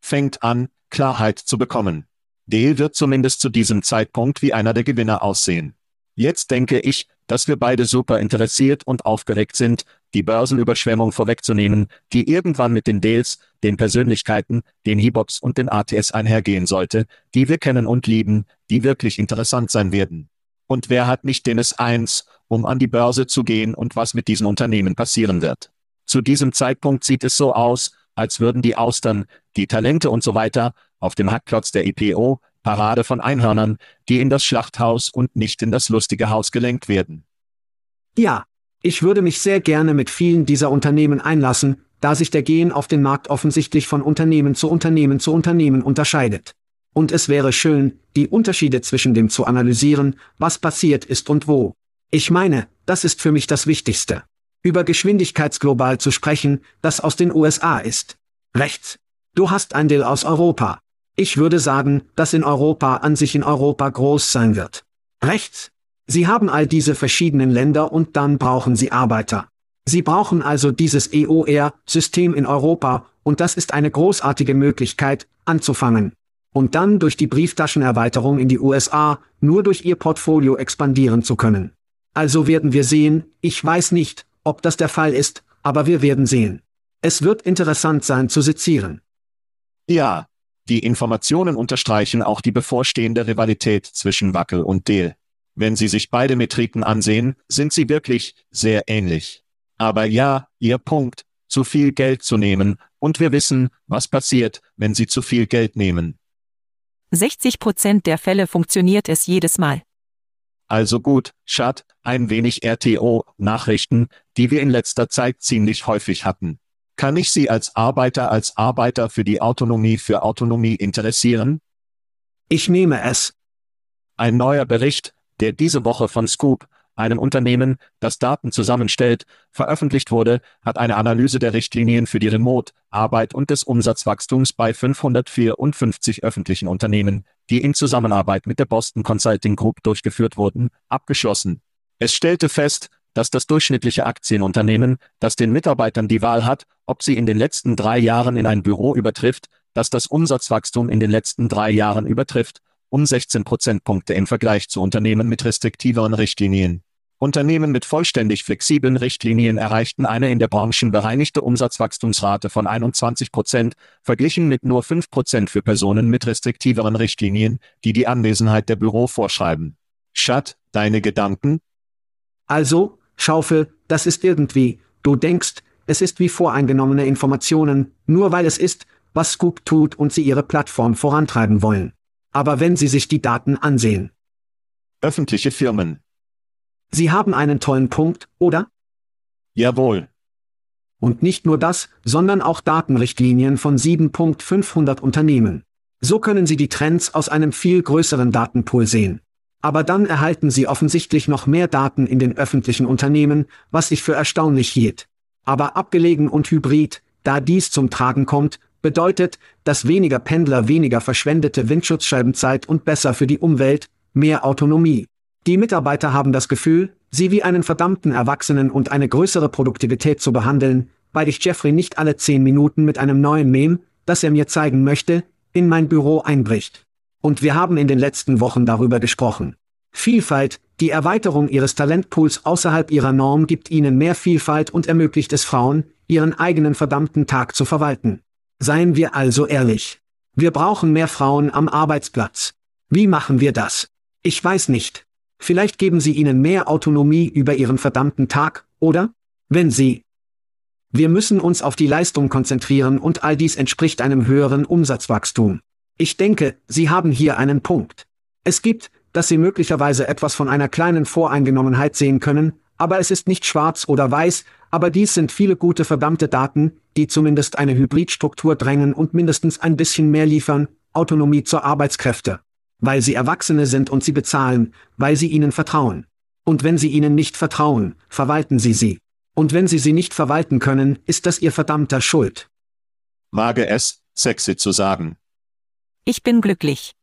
Fängt an, Klarheit zu bekommen. Dale wird zumindest zu diesem Zeitpunkt wie einer der Gewinner aussehen. Jetzt denke ich, dass wir beide super interessiert und aufgeregt sind, die Börsenüberschwemmung vorwegzunehmen, die irgendwann mit den Dales, den Persönlichkeiten, den Hebox und den ATS einhergehen sollte, die wir kennen und lieben, die wirklich interessant sein werden. Und wer hat nicht den S1, um an die Börse zu gehen und was mit diesen Unternehmen passieren wird? Zu diesem Zeitpunkt sieht es so aus, als würden die Austern, die Talente und so weiter, auf dem Hackklotz der IPO, Parade von Einhörnern, die in das Schlachthaus und nicht in das lustige Haus gelenkt werden. Ja, ich würde mich sehr gerne mit vielen dieser Unternehmen einlassen, da sich der Gehen auf den Markt offensichtlich von Unternehmen zu Unternehmen zu Unternehmen unterscheidet. Und es wäre schön, die Unterschiede zwischen dem zu analysieren, was passiert ist und wo. Ich meine, das ist für mich das Wichtigste. Über Geschwindigkeitsglobal zu sprechen, das aus den USA ist. Rechts. Du hast ein Deal aus Europa. Ich würde sagen, dass in Europa an sich in Europa groß sein wird. Rechts. Sie haben all diese verschiedenen Länder und dann brauchen sie Arbeiter. Sie brauchen also dieses EOR-System in Europa, und das ist eine großartige Möglichkeit, anzufangen. Und dann durch die Brieftaschenerweiterung in die USA, nur durch ihr Portfolio expandieren zu können. Also werden wir sehen, ich weiß nicht, ob das der Fall ist, aber wir werden sehen. Es wird interessant sein zu sezieren. Ja, die Informationen unterstreichen auch die bevorstehende Rivalität zwischen Wackel und Deal. Wenn Sie sich beide Metriken ansehen, sind sie wirklich sehr ähnlich. Aber ja, Ihr Punkt, zu viel Geld zu nehmen, und wir wissen, was passiert, wenn Sie zu viel Geld nehmen. 60 Prozent der Fälle funktioniert es jedes Mal. Also gut, Schad, ein wenig RTO-Nachrichten, die wir in letzter Zeit ziemlich häufig hatten. Kann ich Sie als Arbeiter als Arbeiter für die Autonomie für Autonomie interessieren? Ich nehme es. Ein neuer Bericht, der diese Woche von Scoop, einem Unternehmen, das Daten zusammenstellt, veröffentlicht wurde, hat eine Analyse der Richtlinien für die Remote-Arbeit und des Umsatzwachstums bei 554 öffentlichen Unternehmen, die in Zusammenarbeit mit der Boston Consulting Group durchgeführt wurden, abgeschlossen. Es stellte fest, dass das durchschnittliche Aktienunternehmen, das den Mitarbeitern die Wahl hat, ob sie in den letzten drei Jahren in ein Büro übertrifft, dass das Umsatzwachstum in den letzten drei Jahren übertrifft, um 16 Prozentpunkte im Vergleich zu Unternehmen mit restriktiveren Richtlinien. Unternehmen mit vollständig flexiblen Richtlinien erreichten eine in der Branchen bereinigte Umsatzwachstumsrate von 21 Prozent, verglichen mit nur 5 Prozent für Personen mit restriktiveren Richtlinien, die die Anwesenheit der Büro vorschreiben. Schat, deine Gedanken? Also, Schaufel, das ist irgendwie, du denkst, es ist wie voreingenommene Informationen, nur weil es ist, was Scoop tut und sie ihre Plattform vorantreiben wollen. Aber wenn Sie sich die Daten ansehen. Öffentliche Firmen. Sie haben einen tollen Punkt, oder? Jawohl. Und nicht nur das, sondern auch Datenrichtlinien von 7.500 Unternehmen. So können Sie die Trends aus einem viel größeren Datenpool sehen. Aber dann erhalten sie offensichtlich noch mehr Daten in den öffentlichen Unternehmen, was ich für erstaunlich hielt. Aber abgelegen und hybrid, da dies zum Tragen kommt, bedeutet, dass weniger Pendler weniger verschwendete Windschutzscheibenzeit und besser für die Umwelt, mehr Autonomie. Die Mitarbeiter haben das Gefühl, sie wie einen verdammten Erwachsenen und eine größere Produktivität zu behandeln, weil ich Jeffrey nicht alle zehn Minuten mit einem neuen Meme, das er mir zeigen möchte, in mein Büro einbricht. Und wir haben in den letzten Wochen darüber gesprochen. Vielfalt, die Erweiterung ihres Talentpools außerhalb ihrer Norm gibt ihnen mehr Vielfalt und ermöglicht es Frauen, ihren eigenen verdammten Tag zu verwalten. Seien wir also ehrlich. Wir brauchen mehr Frauen am Arbeitsplatz. Wie machen wir das? Ich weiß nicht. Vielleicht geben Sie ihnen mehr Autonomie über ihren verdammten Tag, oder? Wenn Sie. Wir müssen uns auf die Leistung konzentrieren und all dies entspricht einem höheren Umsatzwachstum. Ich denke, Sie haben hier einen Punkt. Es gibt, dass Sie möglicherweise etwas von einer kleinen Voreingenommenheit sehen können, aber es ist nicht schwarz oder weiß, aber dies sind viele gute verdammte Daten, die zumindest eine Hybridstruktur drängen und mindestens ein bisschen mehr liefern, Autonomie zur Arbeitskräfte. Weil sie Erwachsene sind und sie bezahlen, weil sie ihnen vertrauen. Und wenn sie ihnen nicht vertrauen, verwalten sie sie. Und wenn sie sie nicht verwalten können, ist das ihr verdammter Schuld. Wage es, sexy zu sagen. Ich bin glücklich.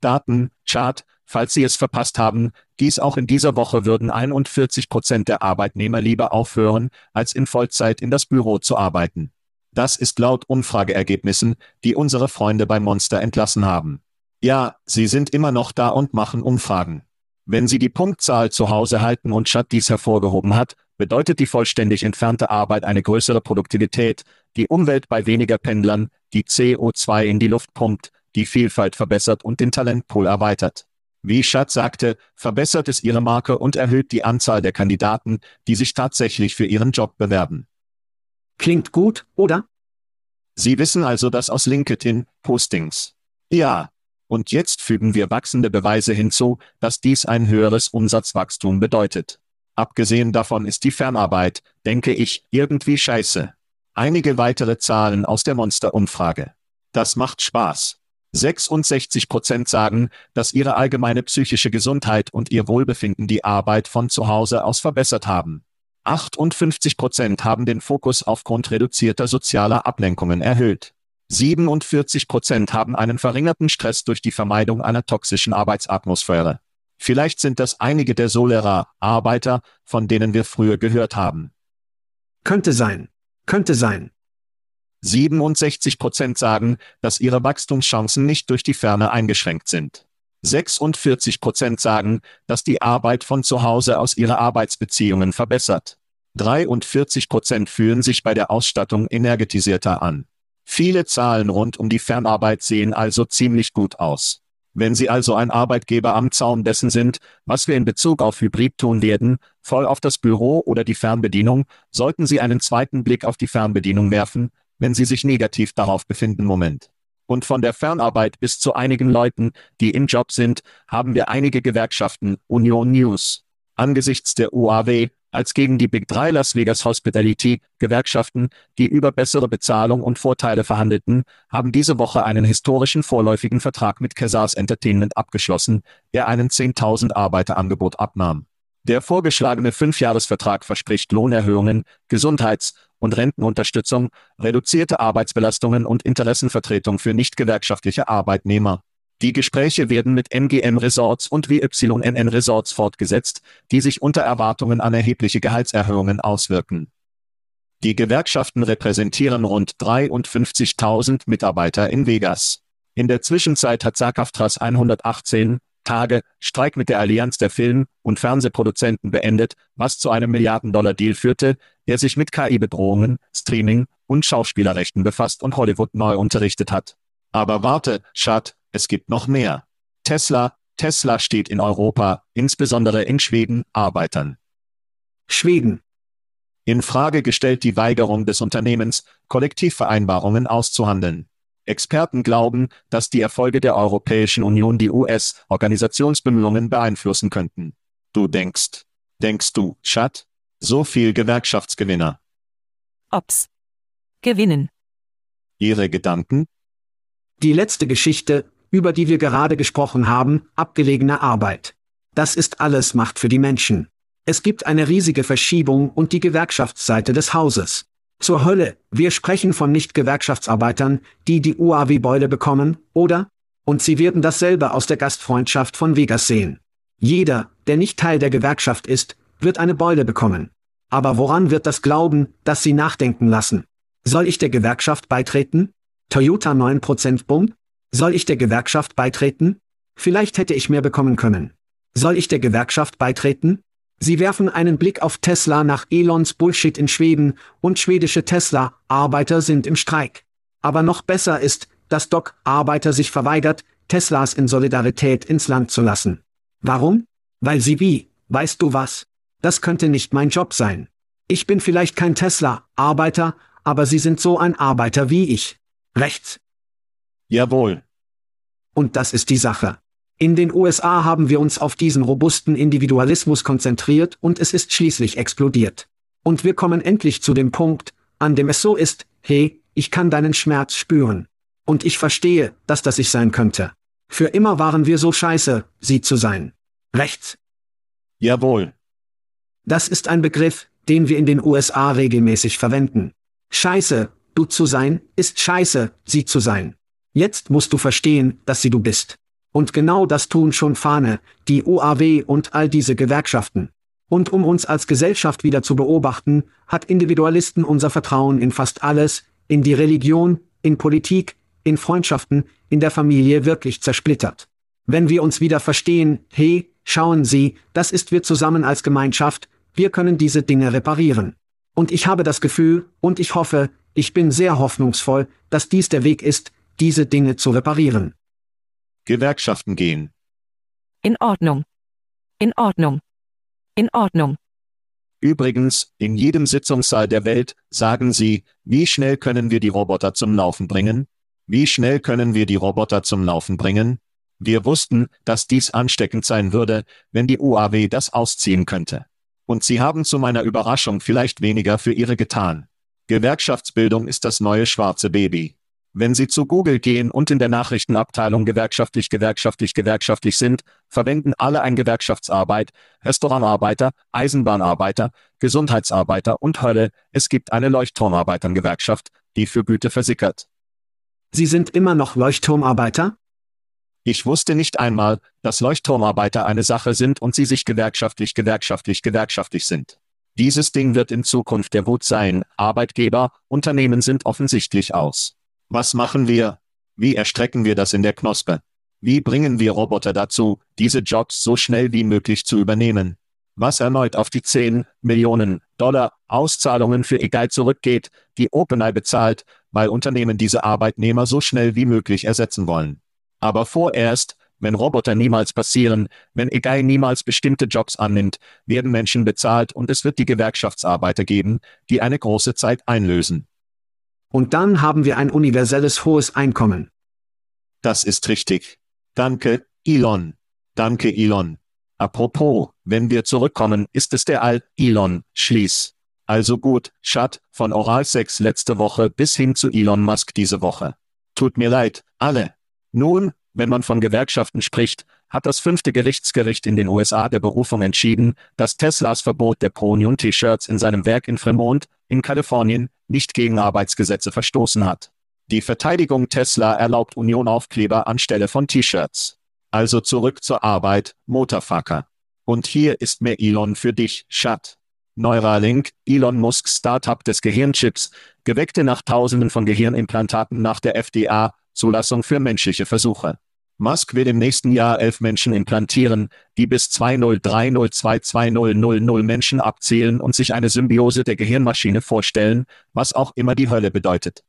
Daten, Chart, falls Sie es verpasst haben, dies auch in dieser Woche würden 41 Prozent der Arbeitnehmer lieber aufhören, als in Vollzeit in das Büro zu arbeiten. Das ist laut Umfrageergebnissen, die unsere Freunde bei Monster entlassen haben. Ja, sie sind immer noch da und machen Umfragen. Wenn Sie die Punktzahl zu Hause halten und Chat dies hervorgehoben hat, bedeutet die vollständig entfernte Arbeit eine größere Produktivität, die Umwelt bei weniger Pendlern, die CO2 in die Luft pumpt, die Vielfalt verbessert und den Talentpool erweitert. Wie Schatz sagte, verbessert es ihre Marke und erhöht die Anzahl der Kandidaten, die sich tatsächlich für ihren Job bewerben. Klingt gut, oder? Sie wissen also das aus LinkedIn, Postings. Ja. Und jetzt fügen wir wachsende Beweise hinzu, dass dies ein höheres Umsatzwachstum bedeutet. Abgesehen davon ist die Fernarbeit, denke ich, irgendwie scheiße. Einige weitere Zahlen aus der Monster-Umfrage. Das macht Spaß. 66 Prozent sagen, dass ihre allgemeine psychische Gesundheit und ihr Wohlbefinden die Arbeit von zu Hause aus verbessert haben. 58 Prozent haben den Fokus aufgrund reduzierter sozialer Ablenkungen erhöht. 47 Prozent haben einen verringerten Stress durch die Vermeidung einer toxischen Arbeitsatmosphäre. Vielleicht sind das einige der Solera-Arbeiter, von denen wir früher gehört haben. Könnte sein. Könnte sein. 67 Prozent sagen, dass ihre Wachstumschancen nicht durch die Ferne eingeschränkt sind. 46 Prozent sagen, dass die Arbeit von zu Hause aus ihre Arbeitsbeziehungen verbessert. 43 Prozent fühlen sich bei der Ausstattung energetisierter an. Viele Zahlen rund um die Fernarbeit sehen also ziemlich gut aus. Wenn Sie also ein Arbeitgeber am Zaun dessen sind, was wir in Bezug auf Hybrid tun werden, voll auf das Büro oder die Fernbedienung, sollten Sie einen zweiten Blick auf die Fernbedienung werfen, wenn Sie sich negativ darauf befinden. Moment. Und von der Fernarbeit bis zu einigen Leuten, die im Job sind, haben wir einige Gewerkschaften, Union News. Angesichts der UAW, als gegen die Big 3 Las Vegas Hospitality, Gewerkschaften, die über bessere Bezahlung und Vorteile verhandelten, haben diese Woche einen historischen vorläufigen Vertrag mit Casars Entertainment abgeschlossen, der einen 10.000 Arbeiterangebot abnahm. Der vorgeschlagene Fünfjahresvertrag verspricht Lohnerhöhungen, Gesundheits- und Rentenunterstützung, reduzierte Arbeitsbelastungen und Interessenvertretung für nicht-gewerkschaftliche Arbeitnehmer. Die Gespräche werden mit MGM Resorts und WYNN Resorts fortgesetzt, die sich unter Erwartungen an erhebliche Gehaltserhöhungen auswirken. Die Gewerkschaften repräsentieren rund 53.000 Mitarbeiter in Vegas. In der Zwischenzeit hat SAG-AFTRAs 118 Tage Streik mit der Allianz der Film- und Fernsehproduzenten beendet, was zu einem Milliarden-Dollar-Deal führte, der sich mit KI-Bedrohungen, Streaming und Schauspielerrechten befasst und Hollywood neu unterrichtet hat. Aber warte, Schad, es gibt noch mehr. Tesla, Tesla steht in Europa, insbesondere in Schweden, Arbeitern. Schweden. In Frage gestellt die Weigerung des Unternehmens, Kollektivvereinbarungen auszuhandeln. Experten glauben, dass die Erfolge der Europäischen Union die US-Organisationsbemühungen beeinflussen könnten. Du denkst, denkst du, Chad? So viel Gewerkschaftsgewinner. Ob's. Gewinnen. Ihre Gedanken? Die letzte Geschichte, über die wir gerade gesprochen haben, abgelegene Arbeit. Das ist alles Macht für die Menschen. Es gibt eine riesige Verschiebung und die Gewerkschaftsseite des Hauses. Zur Hölle, wir sprechen von Nicht-Gewerkschaftsarbeitern, die die UAW-Beule bekommen, oder? Und sie werden dasselbe aus der Gastfreundschaft von Vegas sehen. Jeder, der nicht Teil der Gewerkschaft ist, wird eine Beule bekommen. Aber woran wird das Glauben, dass sie nachdenken lassen? Soll ich der Gewerkschaft beitreten? Toyota 9% Bump? Soll ich der Gewerkschaft beitreten? Vielleicht hätte ich mehr bekommen können. Soll ich der Gewerkschaft beitreten? Sie werfen einen Blick auf Tesla nach Elons Bullshit in Schweden und schwedische Tesla-Arbeiter sind im Streik. Aber noch besser ist, dass Doc Arbeiter sich verweigert, Teslas in Solidarität ins Land zu lassen. Warum? Weil sie wie, weißt du was? Das könnte nicht mein Job sein. Ich bin vielleicht kein Tesla-Arbeiter, aber sie sind so ein Arbeiter wie ich. Rechts. Jawohl. Und das ist die Sache. In den USA haben wir uns auf diesen robusten Individualismus konzentriert und es ist schließlich explodiert. Und wir kommen endlich zu dem Punkt, an dem es so ist, hey, ich kann deinen Schmerz spüren. Und ich verstehe, dass das ich sein könnte. Für immer waren wir so scheiße, sie zu sein. Rechts. Jawohl. Das ist ein Begriff, den wir in den USA regelmäßig verwenden. Scheiße, du zu sein, ist scheiße, sie zu sein. Jetzt musst du verstehen, dass sie du bist. Und genau das tun schon Fahne, die UAW und all diese Gewerkschaften. Und um uns als Gesellschaft wieder zu beobachten, hat Individualisten unser Vertrauen in fast alles, in die Religion, in Politik, in Freundschaften, in der Familie wirklich zersplittert. Wenn wir uns wieder verstehen, hey, schauen Sie, das ist wir zusammen als Gemeinschaft, wir können diese Dinge reparieren. Und ich habe das Gefühl, und ich hoffe, ich bin sehr hoffnungsvoll, dass dies der Weg ist, diese Dinge zu reparieren. Gewerkschaften gehen. In Ordnung. In Ordnung. In Ordnung. Übrigens, in jedem Sitzungssaal der Welt sagen sie, wie schnell können wir die Roboter zum Laufen bringen? Wie schnell können wir die Roboter zum Laufen bringen? Wir wussten, dass dies ansteckend sein würde, wenn die UAW das ausziehen könnte. Und sie haben zu meiner Überraschung vielleicht weniger für ihre getan. Gewerkschaftsbildung ist das neue schwarze Baby. Wenn Sie zu Google gehen und in der Nachrichtenabteilung gewerkschaftlich, gewerkschaftlich, gewerkschaftlich sind, verwenden alle ein Gewerkschaftsarbeit, Restaurantarbeiter, Eisenbahnarbeiter, Gesundheitsarbeiter und Hölle, es gibt eine Leuchtturmarbeiterngewerkschaft, die für Güte versickert. Sie sind immer noch Leuchtturmarbeiter? Ich wusste nicht einmal, dass Leuchtturmarbeiter eine Sache sind und sie sich gewerkschaftlich, gewerkschaftlich, gewerkschaftlich sind. Dieses Ding wird in Zukunft der Wut sein, Arbeitgeber, Unternehmen sind offensichtlich aus. Was machen wir? Wie erstrecken wir das in der Knospe? Wie bringen wir Roboter dazu, diese Jobs so schnell wie möglich zu übernehmen? Was erneut auf die 10 Millionen Dollar Auszahlungen für egal zurückgeht, die OpenAI bezahlt, weil Unternehmen diese Arbeitnehmer so schnell wie möglich ersetzen wollen. Aber vorerst, wenn Roboter niemals passieren, wenn egal niemals bestimmte Jobs annimmt, werden Menschen bezahlt und es wird die Gewerkschaftsarbeiter geben, die eine große Zeit einlösen. Und dann haben wir ein universelles hohes Einkommen. Das ist richtig. Danke, Elon. Danke, Elon. Apropos, wenn wir zurückkommen, ist es der All, Elon, schließ. Also gut, Schat, von Oralsex letzte Woche bis hin zu Elon Musk diese Woche. Tut mir leid, alle. Nun, wenn man von Gewerkschaften spricht, hat das fünfte Gerichtsgericht in den USA der Berufung entschieden, dass Teslas Verbot der Pro-Union-T-Shirts in seinem Werk in Fremont, in Kalifornien, nicht gegen Arbeitsgesetze verstoßen hat. Die Verteidigung Tesla erlaubt Union-Aufkleber anstelle von T-Shirts. Also zurück zur Arbeit, Motorfucker. Und hier ist mehr Elon für dich, Schat. Neuralink, Elon Musks Startup des Gehirnchips, geweckte nach Tausenden von Gehirnimplantaten nach der FDA, Zulassung für menschliche Versuche. Musk will im nächsten Jahr elf Menschen implantieren, die bis 2030220000 Menschen abzählen und sich eine Symbiose der Gehirnmaschine vorstellen, was auch immer die Hölle bedeutet.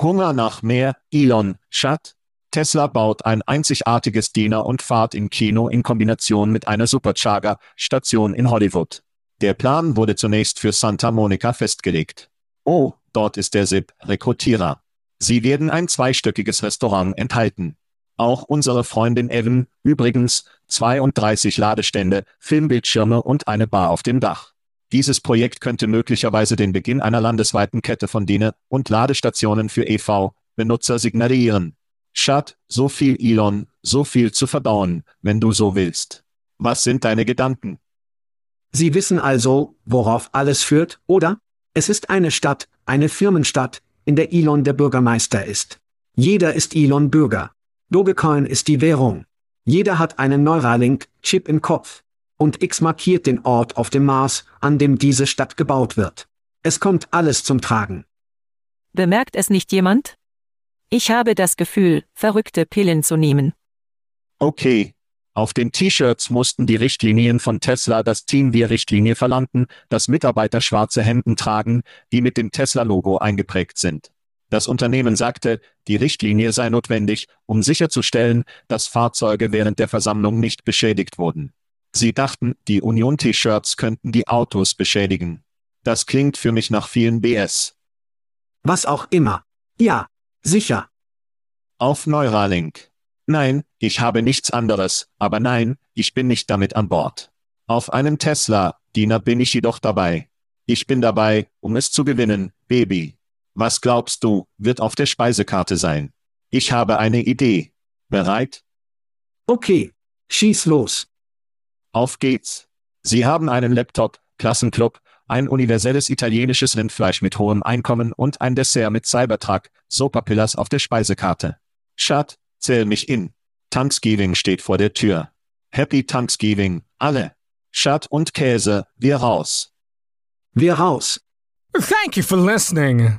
Hunger nach mehr, Elon, Schat? Tesla baut ein einzigartiges Diener- und Fahrt im Kino in Kombination mit einer Supercharger-Station in Hollywood. Der Plan wurde zunächst für Santa Monica festgelegt. Oh, dort ist der SIP-Rekrutierer. Sie werden ein zweistöckiges Restaurant enthalten. Auch unsere Freundin Evan, übrigens, 32 Ladestände, Filmbildschirme und eine Bar auf dem Dach. Dieses Projekt könnte möglicherweise den Beginn einer landesweiten Kette von Diener- und Ladestationen für EV-Benutzer signalisieren. Schat, so viel Elon, so viel zu verdauen, wenn du so willst. Was sind deine Gedanken? Sie wissen also, worauf alles führt, oder? Es ist eine Stadt, eine Firmenstadt, in der Elon der Bürgermeister ist. Jeder ist Elon Bürger. Dogecoin ist die Währung. Jeder hat einen Neuralink-Chip im Kopf. Und X markiert den Ort auf dem Mars, an dem diese Stadt gebaut wird. Es kommt alles zum Tragen. Bemerkt es nicht jemand? Ich habe das Gefühl, verrückte Pillen zu nehmen. Okay. Auf den T-Shirts mussten die Richtlinien von Tesla das Team wir Richtlinie verlangten, dass Mitarbeiter schwarze Hemden tragen, die mit dem Tesla-Logo eingeprägt sind. Das Unternehmen sagte, die Richtlinie sei notwendig, um sicherzustellen, dass Fahrzeuge während der Versammlung nicht beschädigt wurden. Sie dachten, die Union-T-Shirts könnten die Autos beschädigen. Das klingt für mich nach vielen BS. Was auch immer. Ja, sicher. Auf Neuralink. Nein, ich habe nichts anderes, aber nein, ich bin nicht damit an Bord. Auf einem Tesla, Diener bin ich jedoch dabei. Ich bin dabei, um es zu gewinnen, Baby. Was glaubst du, wird auf der Speisekarte sein? Ich habe eine Idee. Bereit? Okay. Schieß los. Auf geht's. Sie haben einen Laptop, Klassenclub, ein universelles italienisches Rindfleisch mit hohem Einkommen und ein Dessert mit Cybertruck, Sopapillas auf der Speisekarte. Schat, zähl mich in. Thanksgiving steht vor der Tür. Happy Thanksgiving, alle. Schat und Käse, wir raus. Wir raus. Thank you for listening